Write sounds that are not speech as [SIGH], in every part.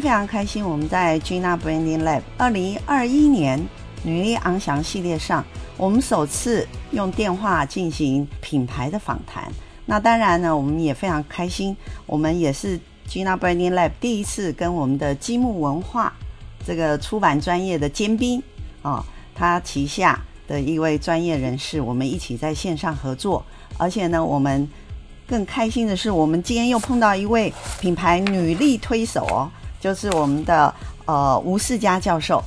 非常开心，我们在 Gina Branding Lab 二零二一年女力昂翔系列上，我们首次用电话进行品牌的访谈。那当然呢，我们也非常开心，我们也是 Gina Branding Lab 第一次跟我们的积木文化这个出版专业的尖兵啊，他旗下的一位专业人士，我们一起在线上合作。而且呢，我们更开心的是，我们今天又碰到一位品牌女力推手哦，就是我们的呃吴世佳教授。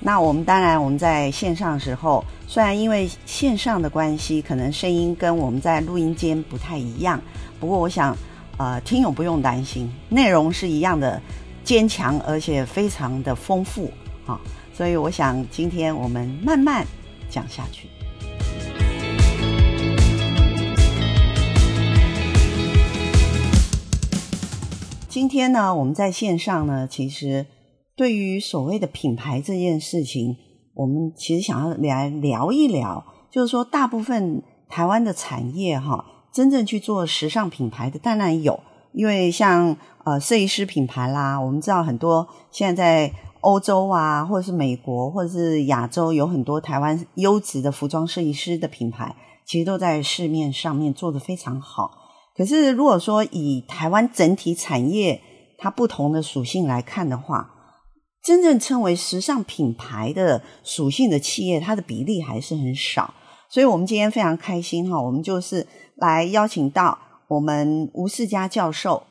那我们当然我们在线上的时候，虽然因为线上的关系，可能声音跟我们在录音间不太一样，不过我想呃听友不用担心，内容是一样的坚强，而且非常的丰富啊、所以我想今天我们慢慢讲下去。今天呢，我们在线上呢，其实对于所谓的品牌这件事情，我们其实想要来聊一聊，就是说，大部分台湾的产业哈，真正去做时尚品牌的当然有，因为像呃设计师品牌啦，我们知道很多现在在欧洲啊，或者是美国，或者是亚洲，有很多台湾优质的服装设计师的品牌，其实都在市面上面做得非常好。可是，如果说以台湾整体产业它不同的属性来看的话，真正称为时尚品牌的属性的企业，它的比例还是很少。所以，我们今天非常开心哈，我们就是来邀请到我们吴世嘉教授，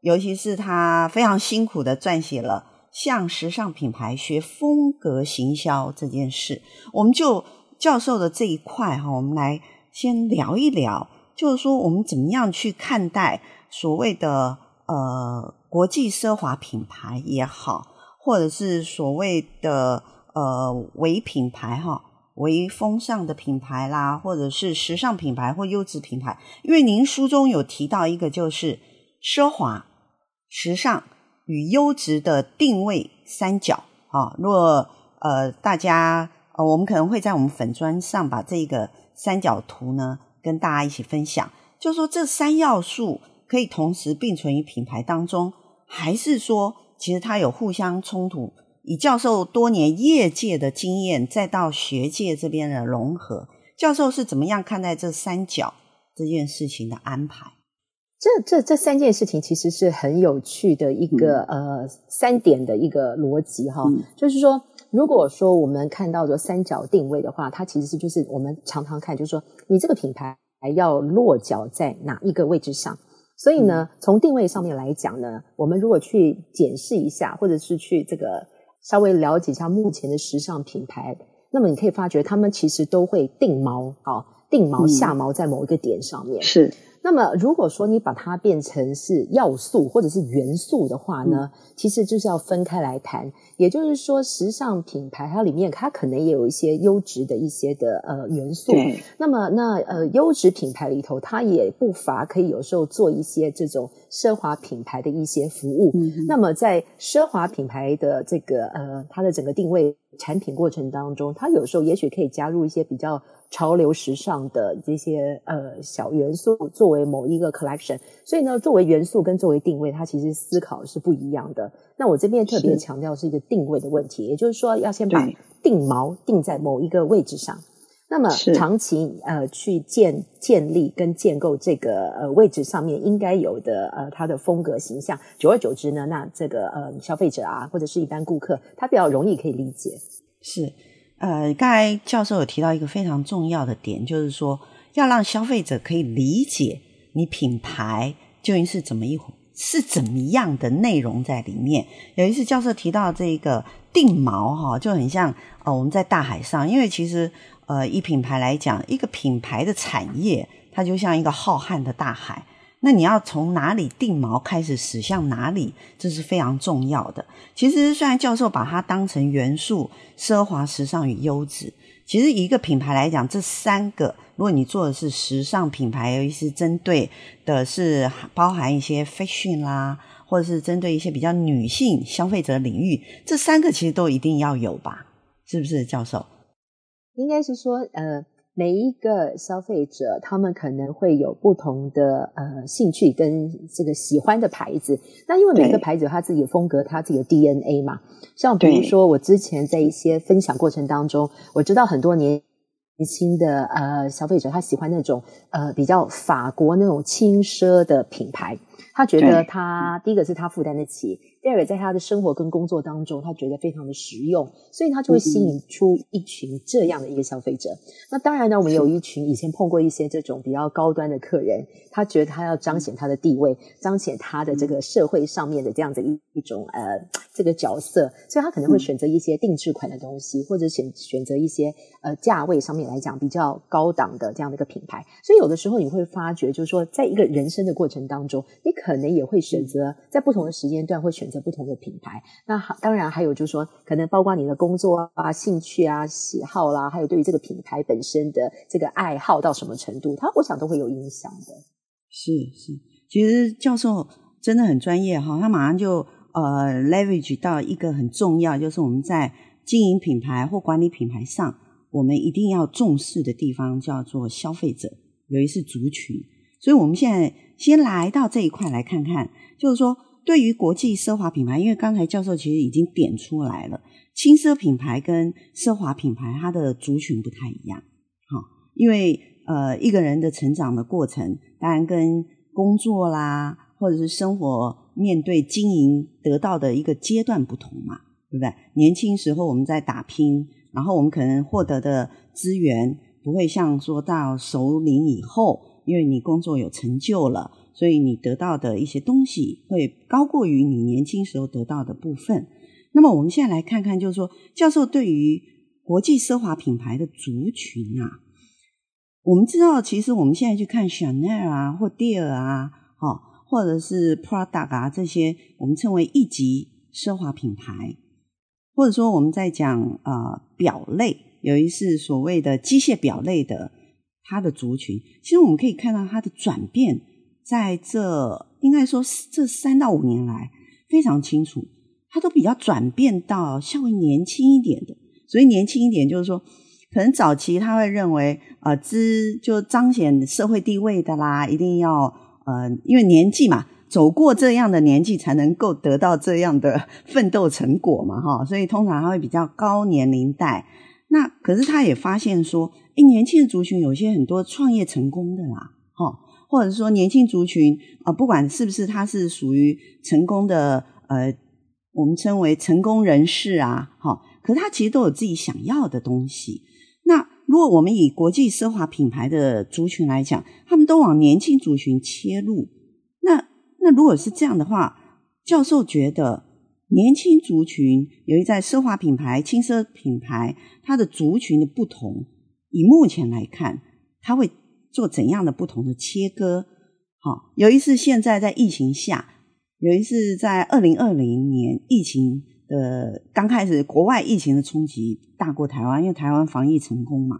尤其是他非常辛苦的撰写了《向时尚品牌学风格行销》这件事。我们就教授的这一块哈，我们来先聊一聊。就是说，我们怎么样去看待所谓的呃国际奢华品牌也好，或者是所谓的呃唯品牌哈，微风尚的品牌啦，或者是时尚品牌或优质品牌？因为您书中有提到一个，就是奢华、时尚与优质的定位三角啊。若呃大家呃，我们可能会在我们粉砖上把这个三角图呢。跟大家一起分享，就是说这三要素可以同时并存于品牌当中，还是说其实它有互相冲突？以教授多年业界的经验，再到学界这边的融合，教授是怎么样看待这三角这件事情的安排？这这这三件事情其实是很有趣的一个、嗯、呃三点的一个逻辑哈，嗯、就是说。如果说我们看到的三角定位的话，它其实是就是我们常常看，就是说你这个品牌还要落脚在哪一个位置上。所以呢，从定位上面来讲呢，我们如果去检视一下，或者是去这个稍微了解一下目前的时尚品牌，那么你可以发觉他们其实都会定锚啊，定锚下锚在某一个点上面。是。那么，如果说你把它变成是要素或者是元素的话呢，嗯、其实就是要分开来谈。也就是说，时尚品牌它里面它可能也有一些优质的一些的呃元素。对那么，那呃优质品牌里头，它也不乏可以有时候做一些这种奢华品牌的一些服务。嗯、那么，在奢华品牌的这个呃它的整个定位产品过程当中，它有时候也许可以加入一些比较。潮流时尚的这些呃小元素作为某一个 collection，所以呢，作为元素跟作为定位，它其实思考是不一样的。那我这边特别强调是一个定位的问题，也就是说要先把定锚定在某一个位置上，那么长期呃去建建立跟建构这个呃位置上面应该有的呃它的风格形象，久而久之呢，那这个呃消费者啊或者是一般顾客，他比较容易可以理解。是。呃，刚才教授有提到一个非常重要的点，就是说要让消费者可以理解你品牌究竟是怎么一，是怎么样的内容在里面。有一次教授提到这个定锚哈，就很像呃我们在大海上，因为其实呃以品牌来讲，一个品牌的产业它就像一个浩瀚的大海。那你要从哪里定锚开始驶向哪里，这是非常重要的。其实，虽然教授把它当成元素、奢华、时尚与优质，其实一个品牌来讲，这三个，如果你做的是时尚品牌，尤其是针对的是包含一些 fashion 啦，或者是针对一些比较女性消费者领域，这三个其实都一定要有吧？是不是，教授？应该是说，呃。每一个消费者，他们可能会有不同的呃兴趣跟这个喜欢的牌子。那因为每个牌子有他自己的风格，他自己的 DNA 嘛。像比如说，我之前在一些分享过程当中，我知道很多年轻的呃消费者，他喜欢那种呃比较法国那种轻奢的品牌。他觉得他第一个是他负担得起。第二个，在他的生活跟工作当中，他觉得非常的实用，所以他就会吸引出一群这样的一个消费者。那当然呢，我们有一群以前碰过一些这种比较高端的客人，他觉得他要彰显他的地位，彰显他的这个社会上面的这样子一一种呃这个角色，所以他可能会选择一些定制款的东西，或者选选择一些呃价位上面来讲比较高档的这样的一个品牌。所以有的时候你会发觉，就是说在一个人生的过程当中，你可能也会选择在不同的时间段会选择。不同的品牌，那当然还有就是说，可能包括你的工作啊、兴趣啊、喜好啦，还有对于这个品牌本身的这个爱好到什么程度，它我想都会有影响的。是是，其实教授真的很专业哈，他马上就呃 leverage 到一个很重要，就是我们在经营品牌或管理品牌上，我们一定要重视的地方叫做消费者，尤其是族群。所以我们现在先来到这一块来看看，就是说。对于国际奢华品牌，因为刚才教授其实已经点出来了，轻奢品牌跟奢华品牌它的族群不太一样，哈，因为呃一个人的成长的过程，当然跟工作啦，或者是生活面对经营得到的一个阶段不同嘛，对不对？年轻时候我们在打拼，然后我们可能获得的资源不会像说到熟龄以后，因为你工作有成就了。所以你得到的一些东西会高过于你年轻时候得到的部分。那么我们现在来看看，就是说，教授对于国际奢华品牌的族群啊，我们知道，其实我们现在去看 Chanel 啊，或 Dior 啊，哦，或者是 Prada 啊这些，我们称为一级奢华品牌，或者说我们在讲呃表类，有一是所谓的机械表类的他的族群，其实我们可以看到他的转变。在这应该说这三到五年来非常清楚，他都比较转变到稍微年轻一点的。所以年轻一点就是说，可能早期他会认为，呃，之就彰显社会地位的啦，一定要呃，因为年纪嘛，走过这样的年纪才能够得到这样的奋斗成果嘛，哈。所以通常他会比较高年龄带。那可是他也发现说，诶，年轻的族群有些很多创业成功的啦，哈。或者说年轻族群啊、呃，不管是不是他是属于成功的呃，我们称为成功人士啊，哈，可他其实都有自己想要的东西。那如果我们以国际奢华品牌的族群来讲，他们都往年轻族群切入。那那如果是这样的话，教授觉得年轻族群由于在奢华品牌、轻奢品牌，它的族群的不同，以目前来看，它会。做怎样的不同的切割？好，由于是现在在疫情下，由于是在二零二零年疫情的刚开始，国外疫情的冲击大过台湾，因为台湾防疫成功嘛，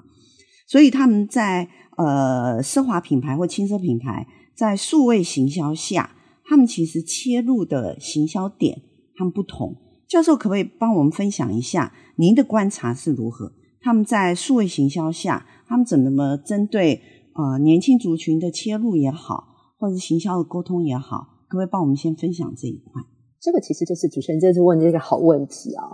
所以他们在呃奢华品牌或轻奢品牌在数位行销下，他们其实切入的行销点他们不同。教授可不可以帮我们分享一下您的观察是如何？他们在数位行销下，他们怎么针对？呃，年轻族群的切入也好，或者是行销的沟通也好，可不可以帮我们先分享这一块？这个其实就是主持人这次问的一个好问题啊，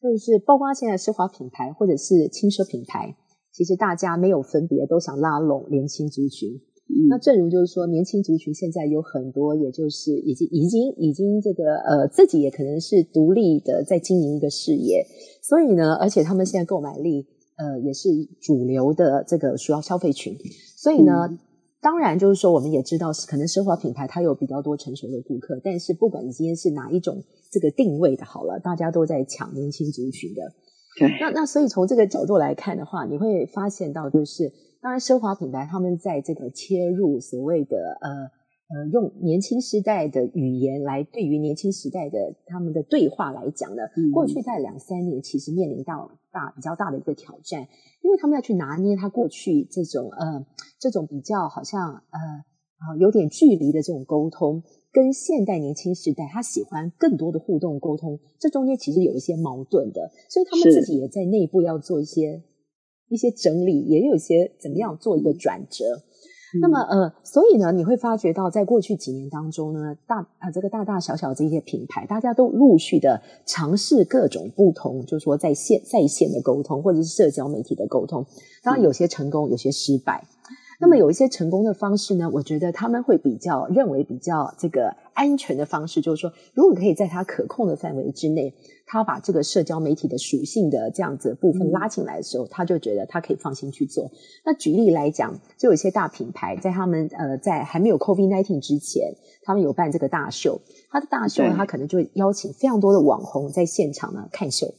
就是包括现在奢华品牌或者是轻奢品牌，其实大家没有分别，都想拉拢年轻族群。嗯、那正如就是说，年轻族群现在有很多，也就是已经已经已经这个呃，自己也可能是独立的在经营一个事业，所以呢，而且他们现在购买力呃也是主流的这个主要消费群。所以呢，嗯、当然就是说，我们也知道是可能奢华品牌它有比较多成熟的顾客，但是不管你今天是哪一种这个定位的，好了，大家都在抢年轻族群的。对，那那所以从这个角度来看的话，你会发现到就是，当然奢华品牌他们在这个切入所谓的呃。呃，用年轻时代的语言来对于年轻时代的他们的对话来讲呢，嗯、过去在两三年其实面临到大比较大的一个挑战，因为他们要去拿捏他过去这种呃这种比较好像呃啊有点距离的这种沟通，跟现代年轻时代他喜欢更多的互动沟通，这中间其实有一些矛盾的，所以他们自己也在内部要做一些一些整理，也有一些怎么样做一个转折。那么呃，所以呢，你会发觉到，在过去几年当中呢，大啊这个大大小小这些品牌，大家都陆续的尝试各种不同，就是说在线在线的沟通，或者是社交媒体的沟通，当然有些成功，有些失败。那么有一些成功的方式呢，我觉得他们会比较认为比较这个安全的方式，就是说，如果可以在他可控的范围之内，他把这个社交媒体的属性的这样子的部分拉进来的时候，他就觉得他可以放心去做。那举例来讲，就有一些大品牌在他们呃在还没有 COVID nineteen 之前，他们有办这个大秀，他的大秀呢，他可能就会邀请非常多的网红在现场呢看秀。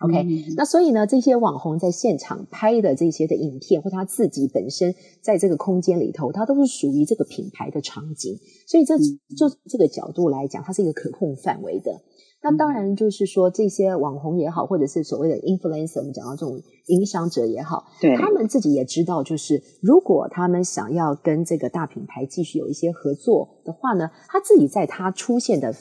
OK，嗯，那所以呢，这些网红在现场拍的这些的影片，或他自己本身在这个空间里头，它都是属于这个品牌的场景。所以这就这个角度来讲，它是一个可控范围的。那当然就是说，这些网红也好，或者是所谓的 influencer，我们讲到这种影响者也好，对，他们自己也知道，就是如果他们想要跟这个大品牌继续有一些合作的话呢，他自己在他出现的。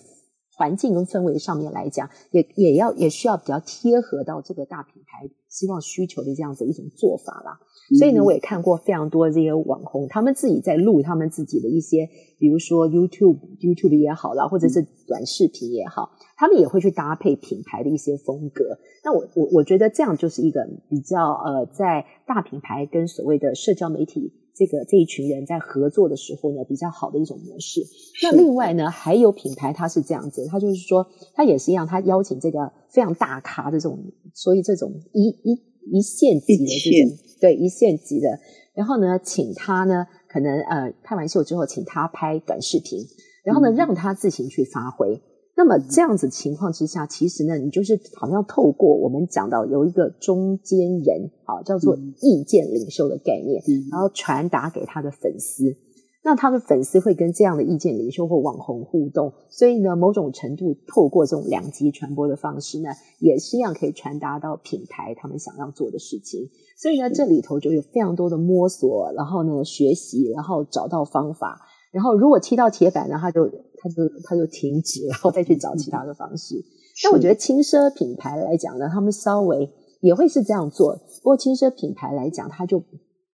环境跟氛围上面来讲，也也要也需要比较贴合到这个大品牌希望需求的这样子一种做法啦。嗯、所以呢，我也看过非常多的这些网红，他们自己在录他们自己的一些，比如说 YouTube YouTube 也好啦，或者是短视频也好，他们也会去搭配品牌的一些风格。那我我我觉得这样就是一个比较呃，在大品牌跟所谓的社交媒体。这个这一群人在合作的时候呢，比较好的一种模式。那另外呢，还有品牌，它是这样子，它就是说，它也是一样，它邀请这个非常大咖的这种，所以这种一一一线级的这种，对一线级的，然后呢，请他呢，可能呃，拍完秀之后，请他拍短视频，然后呢，让他自行去发挥。那么这样子情况之下，其实呢，你就是好像透过我们讲到有一个中间人啊，叫做意见领袖的概念，然后传达给他的粉丝。那他的粉丝会跟这样的意见领袖或网红互动，所以呢，某种程度透过这种两极传播的方式呢，也是一样可以传达到品牌他们想要做的事情。所以呢，这里头就有非常多的摸索，然后呢，学习，然后找到方法。然后如果踢到铁板呢，他就。他就他就停止，然后再去找其他的方式。但我觉得轻奢品牌来讲呢，他们稍微也会是这样做。不过轻奢品牌来讲，他就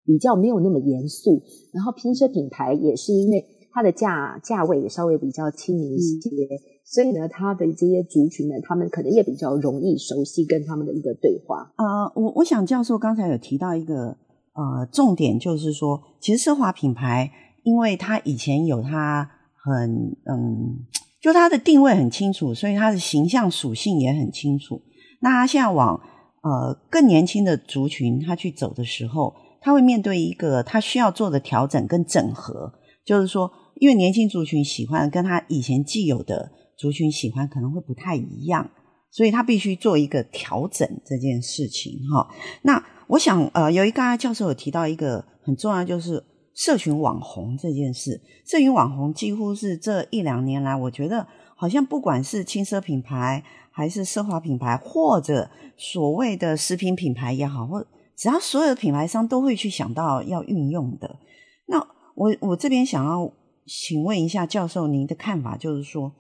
比较没有那么严肃。然后拼车品牌也是因为它的价价位也稍微比较亲民一些，嗯，所以呢，它的这些族群呢，他们可能也比较容易熟悉跟他们的一个对话。呃，我我想教授刚才有提到一个呃重点，就是说，其实奢华品牌，因为它以前有它。很嗯，就它的定位很清楚，所以它的形象属性也很清楚。那它现在往呃更年轻的族群它去走的时候，他会面对一个他需要做的调整跟整合，就是说，因为年轻族群喜欢跟他以前既有的族群喜欢可能会不太一样，所以他必须做一个调整这件事情哈。那我想呃，有一个教授有提到一个很重要，就是。社群网红这件事，社群网红几乎是这一两年来，我觉得好像不管是轻奢品牌，还是奢华品牌，或者所谓的食品品牌也好，或只要所有的品牌商都会去想到要运用的。那我我这边想要请问一下教授，您的看法就是说，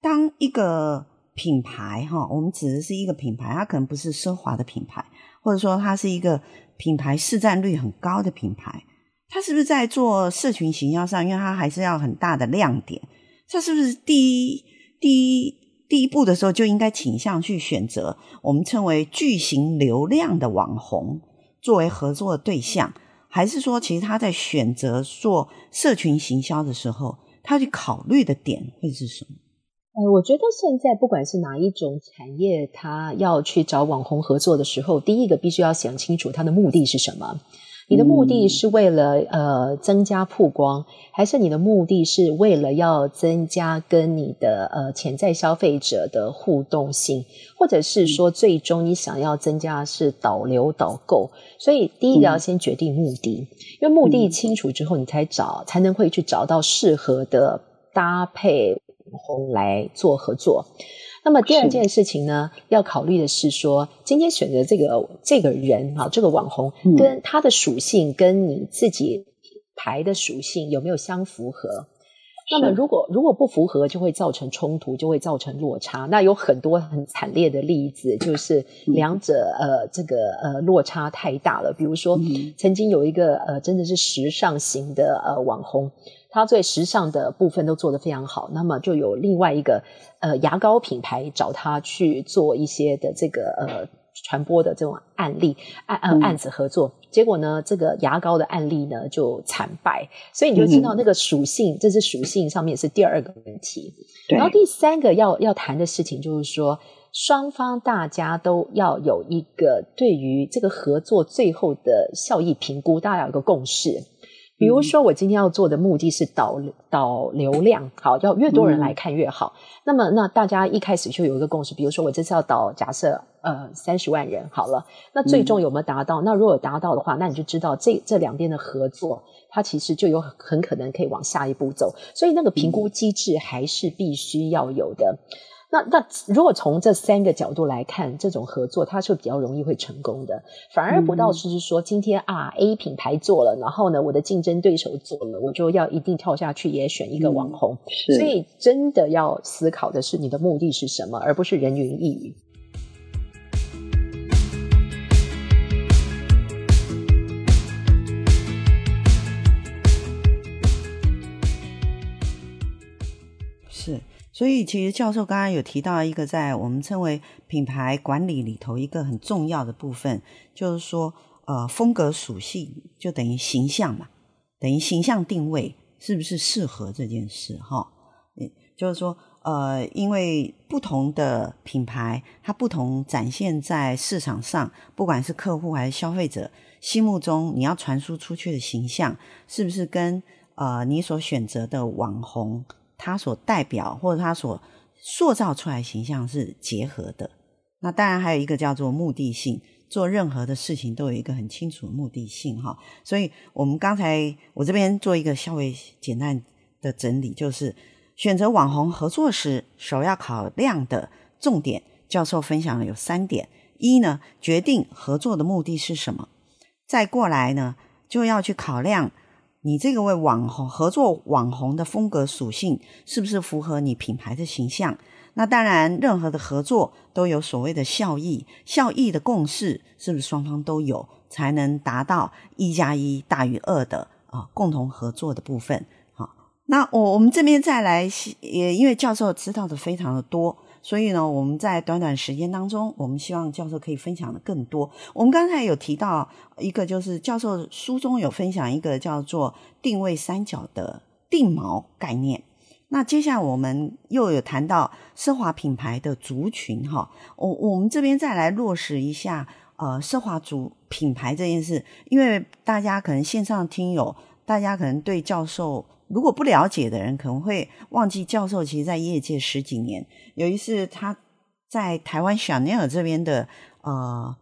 当一个品牌哈，我们指的是一个品牌，它可能不是奢华的品牌，或者说它是一个品牌市占率很高的品牌。它是不是在做社群行销上？因为它还是要很大的亮点。它是不是第一、第一、第一步的时候就应该倾向去选择我们称为巨型流量的网红作为合作的对象？还是说，其实他在选择做社群行销的时候，他去考虑的点会是什么？呃，我觉得现在不管是哪一种产业，他要去找网红合作的时候，第一个必须要想清楚他的目的是什么。你的目的是为了呃增加曝光，还是你的目的是为了要增加跟你的呃潜在消费者的互动性，或者是说最终你想要增加是导流导购？所以第一个要先决定目的，因为目的清楚之后，你才找才能会去找到适合的搭配红来做合作。那么第二件事情呢，要考虑的是说，今天选择这个这个人啊，这个网红，跟他的属性跟你自己牌的属性有没有相符合？那么如果如果不符合，就会造成冲突，就会造成落差。那有很多很惨烈的例子，就是两者、嗯、呃这个呃落差太大了。比如说，嗯、曾经有一个呃真的是时尚型的呃网红，他最时尚的部分都做得非常好。那么就有另外一个呃牙膏品牌找他去做一些的这个呃。传播的这种案例案呃案子合作，嗯、结果呢，这个牙膏的案例呢就惨败，所以你就知道那个属性，嗯、这是属性上面是第二个问题。然后第三个要要谈的事情就是说，双方大家都要有一个对于这个合作最后的效益评估，大家有个共识。比如说，我今天要做的目的是导导流量，好，要越多人来看越好。嗯、那么，那大家一开始就有一个共识，比如说我这次要导，假设呃三十万人，好了，那最终有没有达到？嗯、那如果有达到的话，那你就知道这这两边的合作，它其实就有很可能可以往下一步走。所以，那个评估机制还是必须要有的。那那如果从这三个角度来看，这种合作它是比较容易会成功的，反而不到是说今天啊 A 品牌做了，然后呢我的竞争对手做了，我就要一定跳下去也选一个网红。是，所以真的要思考的是你的目的是什么，而不是人云亦云。所以，其实教授刚刚有提到一个在我们称为品牌管理里头一个很重要的部分，就是说，呃，风格属性就等于形象嘛，等于形象定位是不是适合这件事？哈，就是说，呃，因为不同的品牌，它不同展现在市场上，不管是客户还是消费者心目中，你要传输出去的形象，是不是跟呃你所选择的网红？他所代表或者他所塑造出来形象是结合的，那当然还有一个叫做目的性，做任何的事情都有一个很清楚的目的性哈。所以我们刚才我这边做一个稍微简单的整理，就是选择网红合作时，首要考量的重点，教授分享了有三点：一呢，决定合作的目的是什么；再过来呢，就要去考量。你这个为网红合作网红的风格属性是不是符合你品牌的形象？那当然，任何的合作都有所谓的效益，效益的共识是不是双方都有，才能达到一加一大于二的啊共同合作的部分。好，那我我们这边再来，也因为教授知道的非常的多。所以呢，我们在短短时间当中，我们希望教授可以分享的更多。我们刚才有提到一个，就是教授书中有分享一个叫做定位三角的定锚概念。那接下来我们又有谈到奢华品牌的族群哈，我我们这边再来落实一下呃奢华族品牌这件事，因为大家可能线上听友，大家可能对教授。如果不了解的人可能会忘记，教授其实在业界十几年。有一次他在台湾香奈儿这边的呃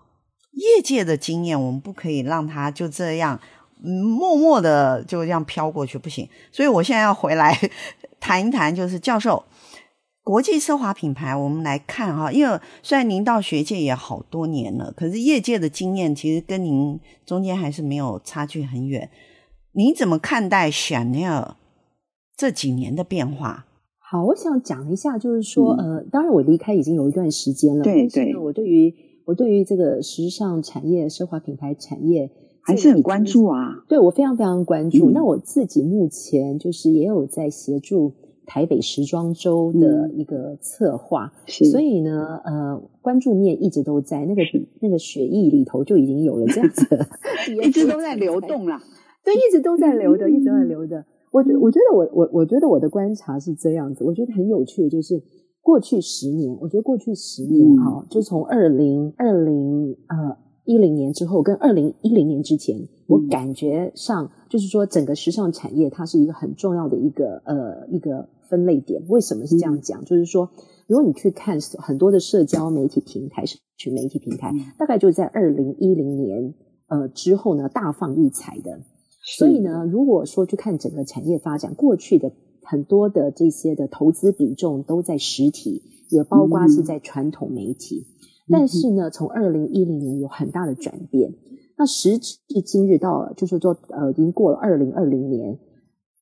业界的经验，我们不可以让他就这样默默的就这样飘过去，不行。所以我现在要回来 [LAUGHS] 谈一谈，就是教授国际奢华品牌，我们来看哈，因为虽然您到学界也好多年了，可是业界的经验其实跟您中间还是没有差距很远。你怎么看待 Chanel 这几年的变化？好，我想讲一下，就是说，嗯、呃，当然我离开已经有一段时间了，对对，我对于我对于这个时尚产业、奢华品牌产业还是很关注啊。对，我非常非常关注。嗯、那我自己目前就是也有在协助台北时装周的一个策划，嗯、所以呢，呃，关注面一直都在那个那个血液里头就已经有了这样子，[LAUGHS] 一直都在流动了。对，一直都在流的，一直都在流的。我觉，我觉得我，我，我觉得我的观察是这样子。我觉得很有趣的，就是过去十年，我觉得过去十年哈，就从二零二零呃一零年之后，跟二零一零年之前，我感觉上就是说，整个时尚产业它是一个很重要的一个呃一个分类点。为什么是这样讲？就是说，如果你去看很多的社交媒体平台、社群媒体平台，大概就在二零一零年呃之后呢，大放异彩的。所以呢，如果说去看整个产业发展，过去的很多的这些的投资比重都在实体，也包括是在传统媒体。嗯、但是呢，从二零一零年有很大的转变。那时至今日到，就是说呃，已经过了二零二零年，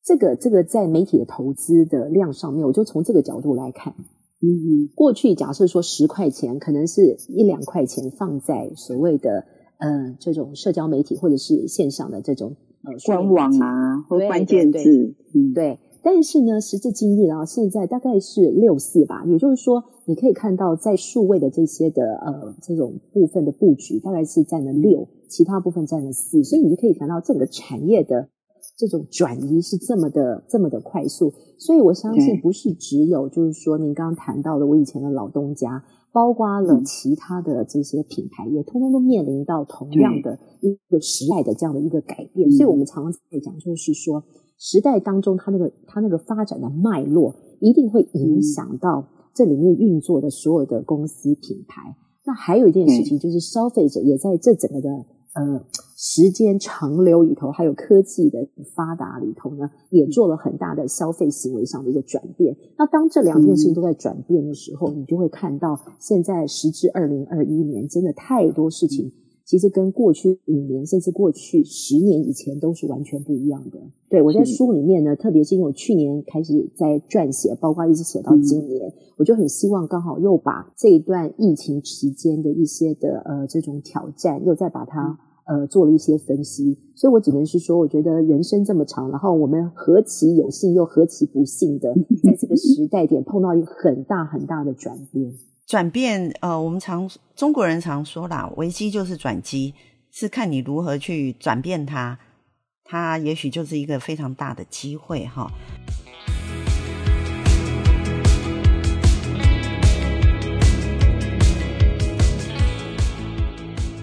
这个这个在媒体的投资的量上面，我就从这个角度来看。嗯嗯，过去假设说十块钱，可能是一两块钱放在所谓的呃这种社交媒体或者是线上的这种呃官网啊或关键字，对，嗯，对。但是呢，时至今日啊，现在大概是六四吧，也就是说，你可以看到在数位的这些的呃这种部分的布局，大概是占了六，其他部分占了四，所以你就可以看到整个产业的这种转移是这么的这么的快速。所以我相信，不是只有就是说您刚刚谈到的我以前的老东家，包括了其他的这些品牌，也通通都面临到同样的一个时代的这样的一个改变。所以我们常常在讲，就是说。时代当中，它那个它那个发展的脉络，一定会影响到这里面运作的所有的公司品牌。那还有一件事情，就是消费者也在这整个的呃时间长流里头，还有科技的发达里头呢，也做了很大的消费行为上的一个转变。那当这两件事情都在转变的时候，你就会看到，现在时至二零二一年，真的太多事情。其实跟过去五年，甚至过去十年以前都是完全不一样的。对，我在书里面呢，特别是因为我去年开始在撰写，包括一直写到今年，嗯、我就很希望刚好又把这一段疫情期间的一些的呃这种挑战，又再把它呃做了一些分析。所以我只能是说，我觉得人生这么长，然后我们何其有幸，又何其不幸的，[LAUGHS] 在这个时代点碰到一个很大很大的转变。转变，呃，我们常中国人常说啦，危机就是转机，是看你如何去转变它，它也许就是一个非常大的机会哈。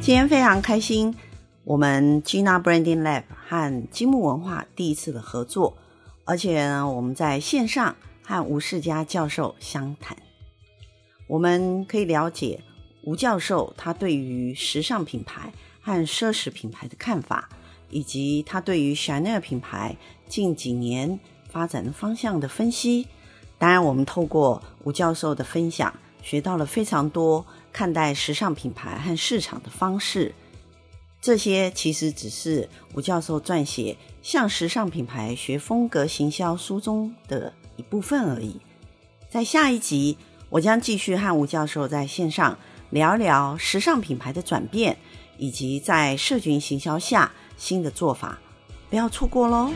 今天非常开心，我们 Gina Branding Lab 和积木文化第一次的合作，而且呢，我们在线上和吴世佳教授相谈。我们可以了解吴教授他对于时尚品牌和奢侈品牌的看法，以及他对于 Chanel 品牌近几年发展的方向的分析。当然，我们透过吴教授的分享，学到了非常多看待时尚品牌和市场的方式。这些其实只是吴教授撰写《向时尚品牌学风格行销》书中的一部分而已。在下一集，我将继续和吴教授在线上聊聊时尚品牌的转变，以及在社群行销下新的做法，不要错过喽。